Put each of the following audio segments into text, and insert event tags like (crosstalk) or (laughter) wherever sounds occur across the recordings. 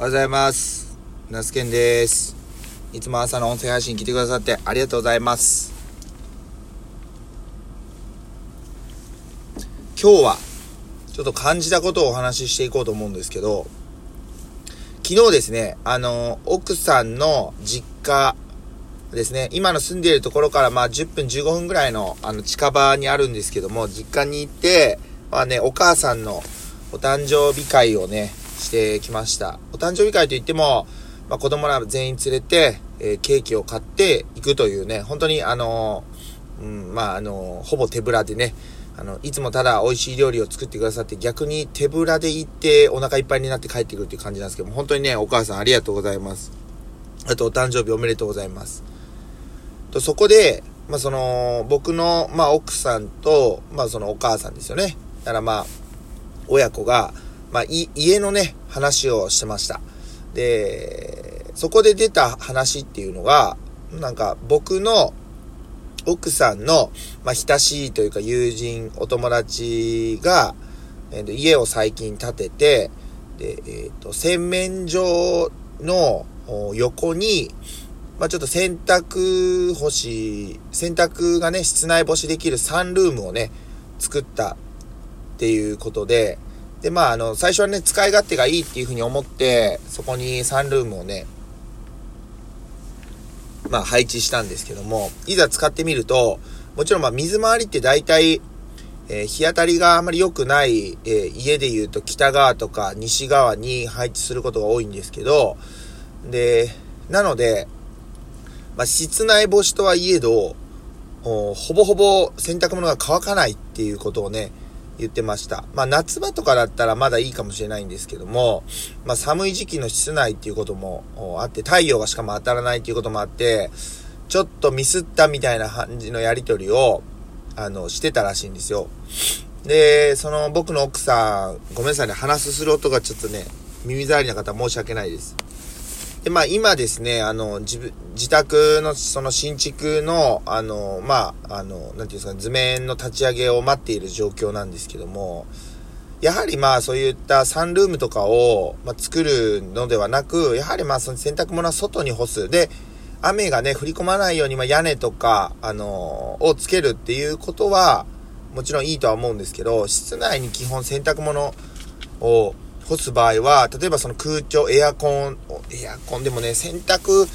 おはようございます。ナスケンです。いつも朝の音声配信聞いてくださってありがとうございます。今日は、ちょっと感じたことをお話ししていこうと思うんですけど、昨日ですね、あの、奥さんの実家ですね、今の住んでいるところからまあ10分15分ぐらいのあの近場にあるんですけども、実家に行って、まあね、お母さんのお誕生日会をね、してきました。お誕生日会といっても、まあ、子供ら全員連れて、えーケーキを買っていくというね、本当にあのーうん、まあ、あのーほぼ手ぶらでね、あの、いつもただ美味しい料理を作ってくださって逆に手ぶらで行ってお腹いっぱいになって帰ってくるっていう感じなんですけども、本当にね、お母さんありがとうございます。あとお誕生日おめでとうございます。と、そこで、まあ、その、僕の、まあ、奥さんと、まあ、そのお母さんですよね。だからまあ、親子が、まあ、い、家のね、話をしてました。で、そこで出た話っていうのが、なんか僕の奥さんの、まあ、親しいというか友人、お友達が、えー家を最近建てて、で、えっ、と、洗面所の横に、まあ、ちょっと洗濯干し、洗濯がね、室内干しできるサンルームをね、作ったっていうことで、で、まあ、あの、最初はね、使い勝手がいいっていうふうに思って、そこにサンルームをね、まあ、配置したんですけども、いざ使ってみると、もちろんまあ、水回りって大体、えー日当たりがあまり良くない、えー家で言うと北側とか西側に配置することが多いんですけど、で、なので、まあ、室内干しとはいえど、ほぼほぼ洗濯物が乾かないっていうことをね、言ってました。まあ夏場とかだったらまだいいかもしれないんですけども、まあ寒い時期の室内っていうこともあって、太陽がしかも当たらないっていうこともあって、ちょっとミスったみたいな感じのやりとりを、あの、してたらしいんですよ。で、その僕の奥さん、ごめんなさいね、話すする音がちょっとね、耳障りな方申し訳ないです。で、まあ今ですね、あの、自分、自宅のその新築の、あの、まあ、あの、なんていうんですか、図面の立ち上げを待っている状況なんですけども、やはりまあそういったサンルームとかを、まあ、作るのではなく、やはりまあその洗濯物は外に干す。で、雨がね、降り込まないように、まあ屋根とか、あのをつけるっていうことは、もちろんいいとは思うんですけど、室内に基本洗濯物を干す場合は、例えばその空調、エアコン、エアコンでもね、洗濯、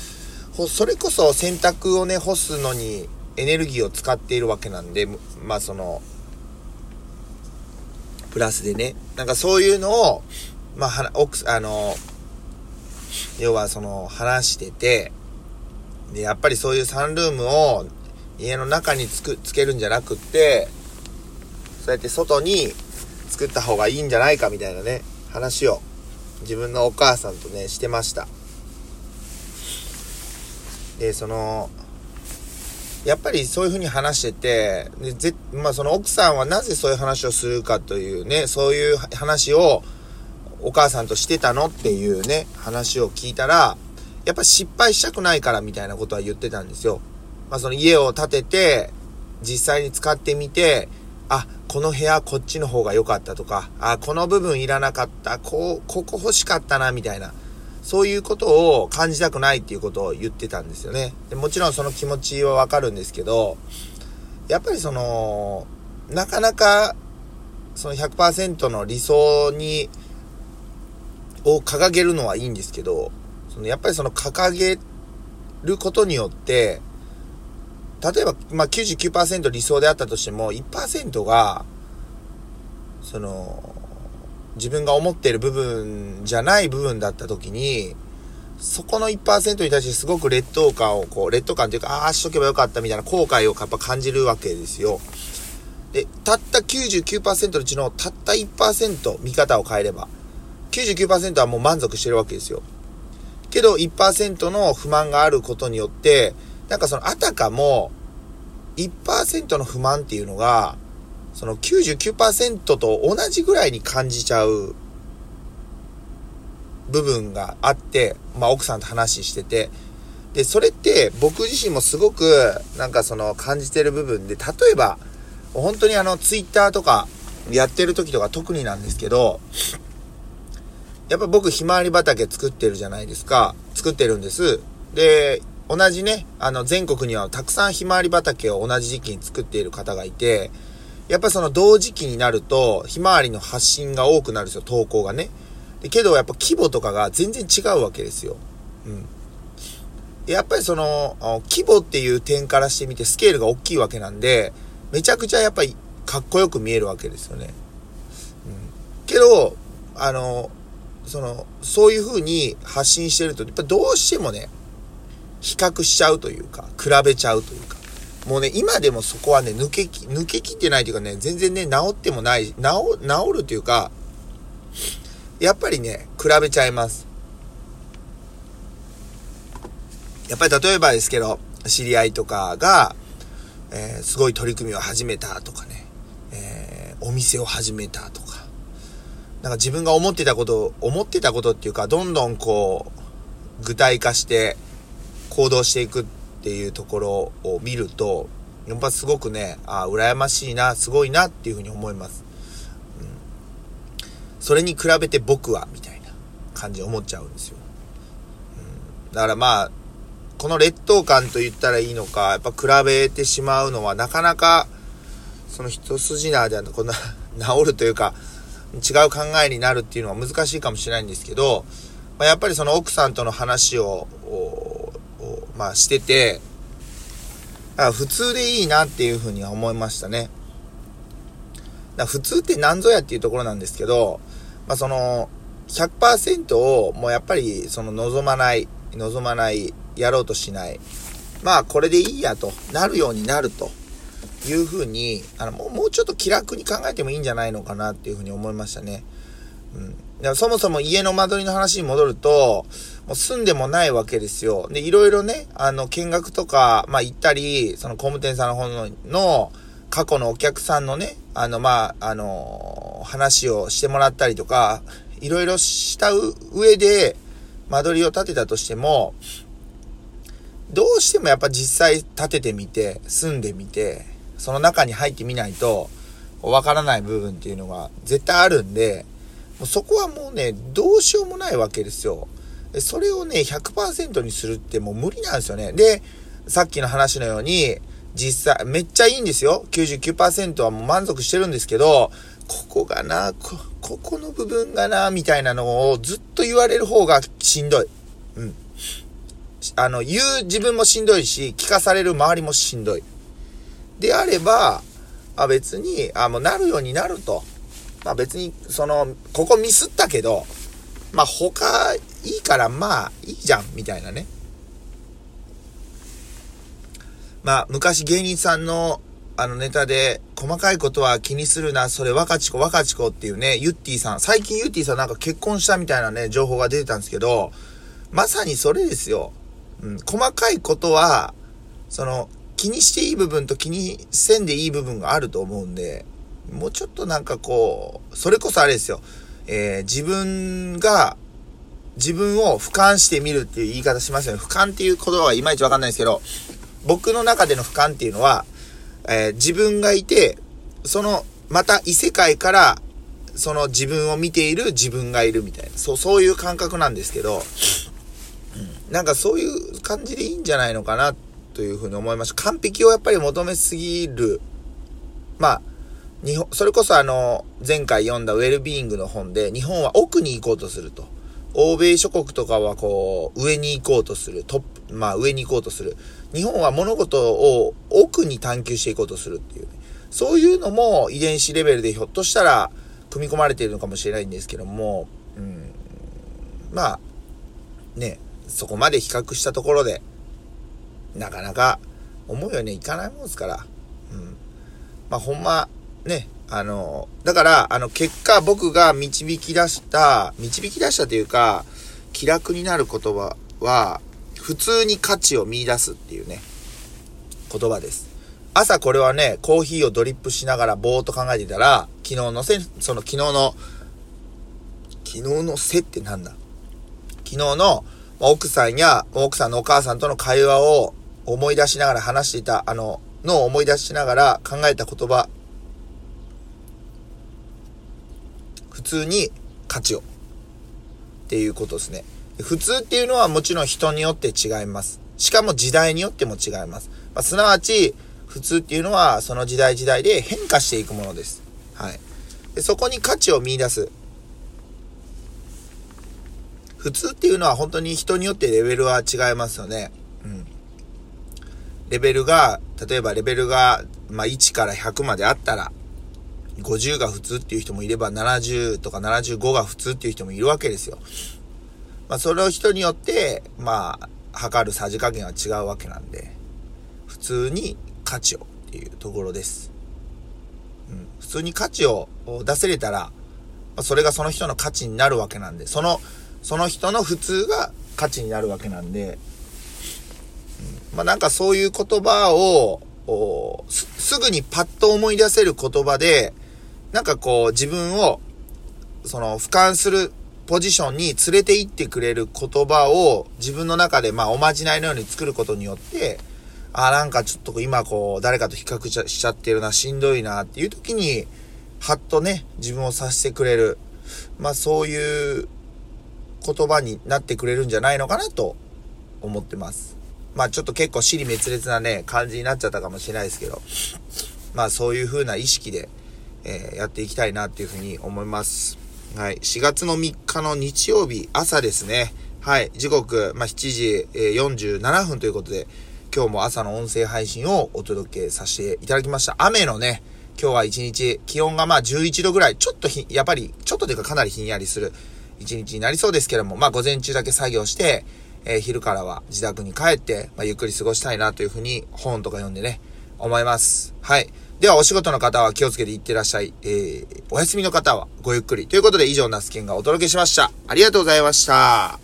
それこそ洗濯をね、干すのにエネルギーを使っているわけなんで、まあその、プラスでね、なんかそういうのを、まあ、はな奥、あの、要はその、話してて、で、やっぱりそういうサンルームを家の中につく、つけるんじゃなくって、そうやって外に作った方がいいんじゃないかみたいなね、話を自分のお母さんとね、してました。で、その、やっぱりそういう風に話してて、でぜまあその奥さんはなぜそういう話をするかというね、そういう話をお母さんとしてたのっていうね、話を聞いたら、やっぱ失敗したくないからみたいなことは言ってたんですよ。まあその家を建てて、実際に使ってみて、あ、この部屋こっちの方が良かったとか、あ、この部分いらなかった、こう、ここ欲しかったな、みたいな。そういうことを感じたくないっていうことを言ってたんですよね。でもちろんその気持ちはわかるんですけど、やっぱりその、なかなか、その100%の理想に、を掲げるのはいいんですけど、そのやっぱりその掲げることによって、例えば、まあ、99%理想であったとしても、1%が、その、自分が思っている部分じゃない部分だった時に、そこの1%に対してすごく劣等感を、こう、劣等感というか、ああ、しとけばよかったみたいな後悔をやっぱ感じるわけですよ。で、たった99%のうちのたった1%見方を変えれば、99%はもう満足してるわけですよ。けど1%の不満があることによって、なんかそのあたかも1%の不満っていうのが、その99%と同じぐらいに感じちゃう部分があって、まあ奥さんと話してて、で、それって僕自身もすごくなんかその感じてる部分で、例えば、本当にあのツイッターとかやってる時とか特になんですけど、やっぱ僕ひまわり畑作ってるじゃないですか。作ってるんです。で、同じね、あの全国にはたくさんひまわり畑を同じ時期に作っている方がいて、やっぱその同時期になると、ひまわりの発信が多くなるんですよ、投稿がね。でけどやっぱ規模とかが全然違うわけですよ。うん。やっぱりその、規模っていう点からしてみてスケールが大きいわけなんで、めちゃくちゃやっぱりかっこよく見えるわけですよね。うん。けど、あの、その、そういう風に発信してると、やっぱどうしてもね、比較しちゃうというか、比べちゃうというか。もうね、今でもそこはね、抜けき、抜けきってないというかね、全然ね、治ってもない、治、治るというか、やっぱりね、比べちゃいます。やっぱり例えばですけど、知り合いとかが、えー、すごい取り組みを始めたとかね、えー、お店を始めたとか、なんか自分が思ってたこと、思ってたことっていうか、どんどんこう、具体化して行動していくっていうところを見ると、やっぱすごくね、あ羨ましいな、すごいなっていうふうに思います。うん。それに比べて僕は、みたいな感じ思っちゃうんですよ。うん。だからまあ、この劣等感と言ったらいいのか、やっぱ比べてしまうのはなかなか、その一筋縄ではこんな (laughs) 治るというか、違う考えになるっていうのは難しいかもしれないんですけど、まあ、やっぱりその奥さんとの話を、まあ、してて、あ普通でいいなっていうふうには思いましたね。だ普通って何ぞやっていうところなんですけど、まあ、その100%をもうやっぱりその望まない、望まないやろうとしない。まあ、これでいいやと、なるようになるというふうに、あの、もうちょっと気楽に考えてもいいんじゃないのかなっていうふうに思いましたね。うん。そもそも家の間取りの話に戻ると、もう住んでもないわけですよ。で、いろいろね、あの、見学とか、まあ行ったり、その工務店さんの方の、の過去のお客さんのね、あの、まあ、あの、話をしてもらったりとか、いろいろした上で、間取りを建てたとしても、どうしてもやっぱ実際建ててみて、住んでみて、その中に入ってみないと、わからない部分っていうのが絶対あるんで、そこはもうね、どうしようもないわけですよ。それをね、100%にするってもう無理なんですよね。で、さっきの話のように、実際、めっちゃいいんですよ。99%はもう満足してるんですけど、ここがな、こ、ここの部分がな、みたいなのをずっと言われる方がしんどい。うん。あの、言う自分もしんどいし、聞かされる周りもしんどい。であれば、あ別に、あもうなるようになると。まあ別に、その、ここミスったけど、まあ他いいからまあいいじゃん、みたいなね。まあ昔芸人さんのあのネタで、細かいことは気にするな、それ若ち子若ち子っていうね、ゆってぃさん、最近ゆってぃさんなんか結婚したみたいなね、情報が出てたんですけど、まさにそれですよ。うん、細かいことは、その、気にしていい部分と気にせんでいい部分があると思うんで、もうちょっとなんかこう、それこそあれですよ。えー、自分が、自分を俯瞰してみるっていう言い方しますよね。俯瞰っていう言葉はいまいちわかんないですけど、僕の中での俯瞰っていうのは、えー、自分がいて、その、また異世界から、その自分を見ている自分がいるみたいな、そう、そういう感覚なんですけど、うん、なんかそういう感じでいいんじゃないのかなというふうに思いました。完璧をやっぱり求めすぎる。まあ、日本、それこそあの、前回読んだウェルビーイングの本で、日本は奥に行こうとすると。欧米諸国とかはこう、上に行こうとする。トップ、まあ上に行こうとする。日本は物事を奥に探求していこうとするっていう、そういうのも遺伝子レベルでひょっとしたら組み込まれているのかもしれないんですけども、うん、まあ、ね、そこまで比較したところで、なかなか思うようにいかないもんですから、うん。まあほんま、ね、あの、だから、あの、結果僕が導き出した、導き出したというか、気楽になる言葉は、普通に価値を見出すっていうね、言葉です。朝これはね、コーヒーをドリップしながらぼーっと考えてたら、昨日のせ、その昨日の、昨日のせってなんだ？昨日のま奥さんや奥さんのお母さんとの会話を思い出しながら話していた、あの、のを思い出しながら考えた言葉普通に価値を。っていうことですね。普通っていうのはもちろん人によって違います。しかも時代によっても違います。まあ、すなわち、普通っていうのはその時代時代で変化していくものです。はい。でそこに価値を見出す。普通っていうのは本当に人によってレベルは違いますよね。うん。レベルが、例えばレベルが、まあ、1から100まであったら、50が普通っていう人もいれば、70とか75が普通っていう人もいるわけですよ。まあ、それを人によって、まあ、測るさじ加減は違うわけなんで、普通に価値をっていうところです。うん、普通に価値を出せれたら、ま、それがその人の価値になるわけなんで、その、その人の普通が価値になるわけなんで、うん、まあなんかそういう言葉を、すすぐにパッと思い出せる言葉で、なんかこう自分を、その俯瞰するポジションに連れて行ってくれる言葉を自分の中でまあおまじないのように作ることによって、あ、なんかちょっと今こう誰かと比較しちゃってるな、しんどいなっていう時に、はっとね、自分をさせてくれる。まあそういう言葉になってくれるんじゃないのかなと思ってます。まあちょっと結構尻滅裂なね、感じになっちゃったかもしれないですけど、まあそういう風な意識で、えー、やっていきたいなっていうふうに思います。はい。4月の3日の日曜日朝ですね。はい。時刻、まあ、7時、えー、47分ということで、今日も朝の音声配信をお届けさせていただきました。雨のね、今日は一日、気温がまあ11度ぐらい、ちょっとひ、やっぱり、ちょっとというかかなりひんやりする一日になりそうですけども、まあ午前中だけ作業して、えー、昼からは自宅に帰って、まあ、ゆっくり過ごしたいなというふうに本とか読んでね、思います。はい。では、お仕事の方は気をつけていってらっしゃい。えー、お休みの方はごゆっくり。ということで、以上、ナスケンがお届けしました。ありがとうございました。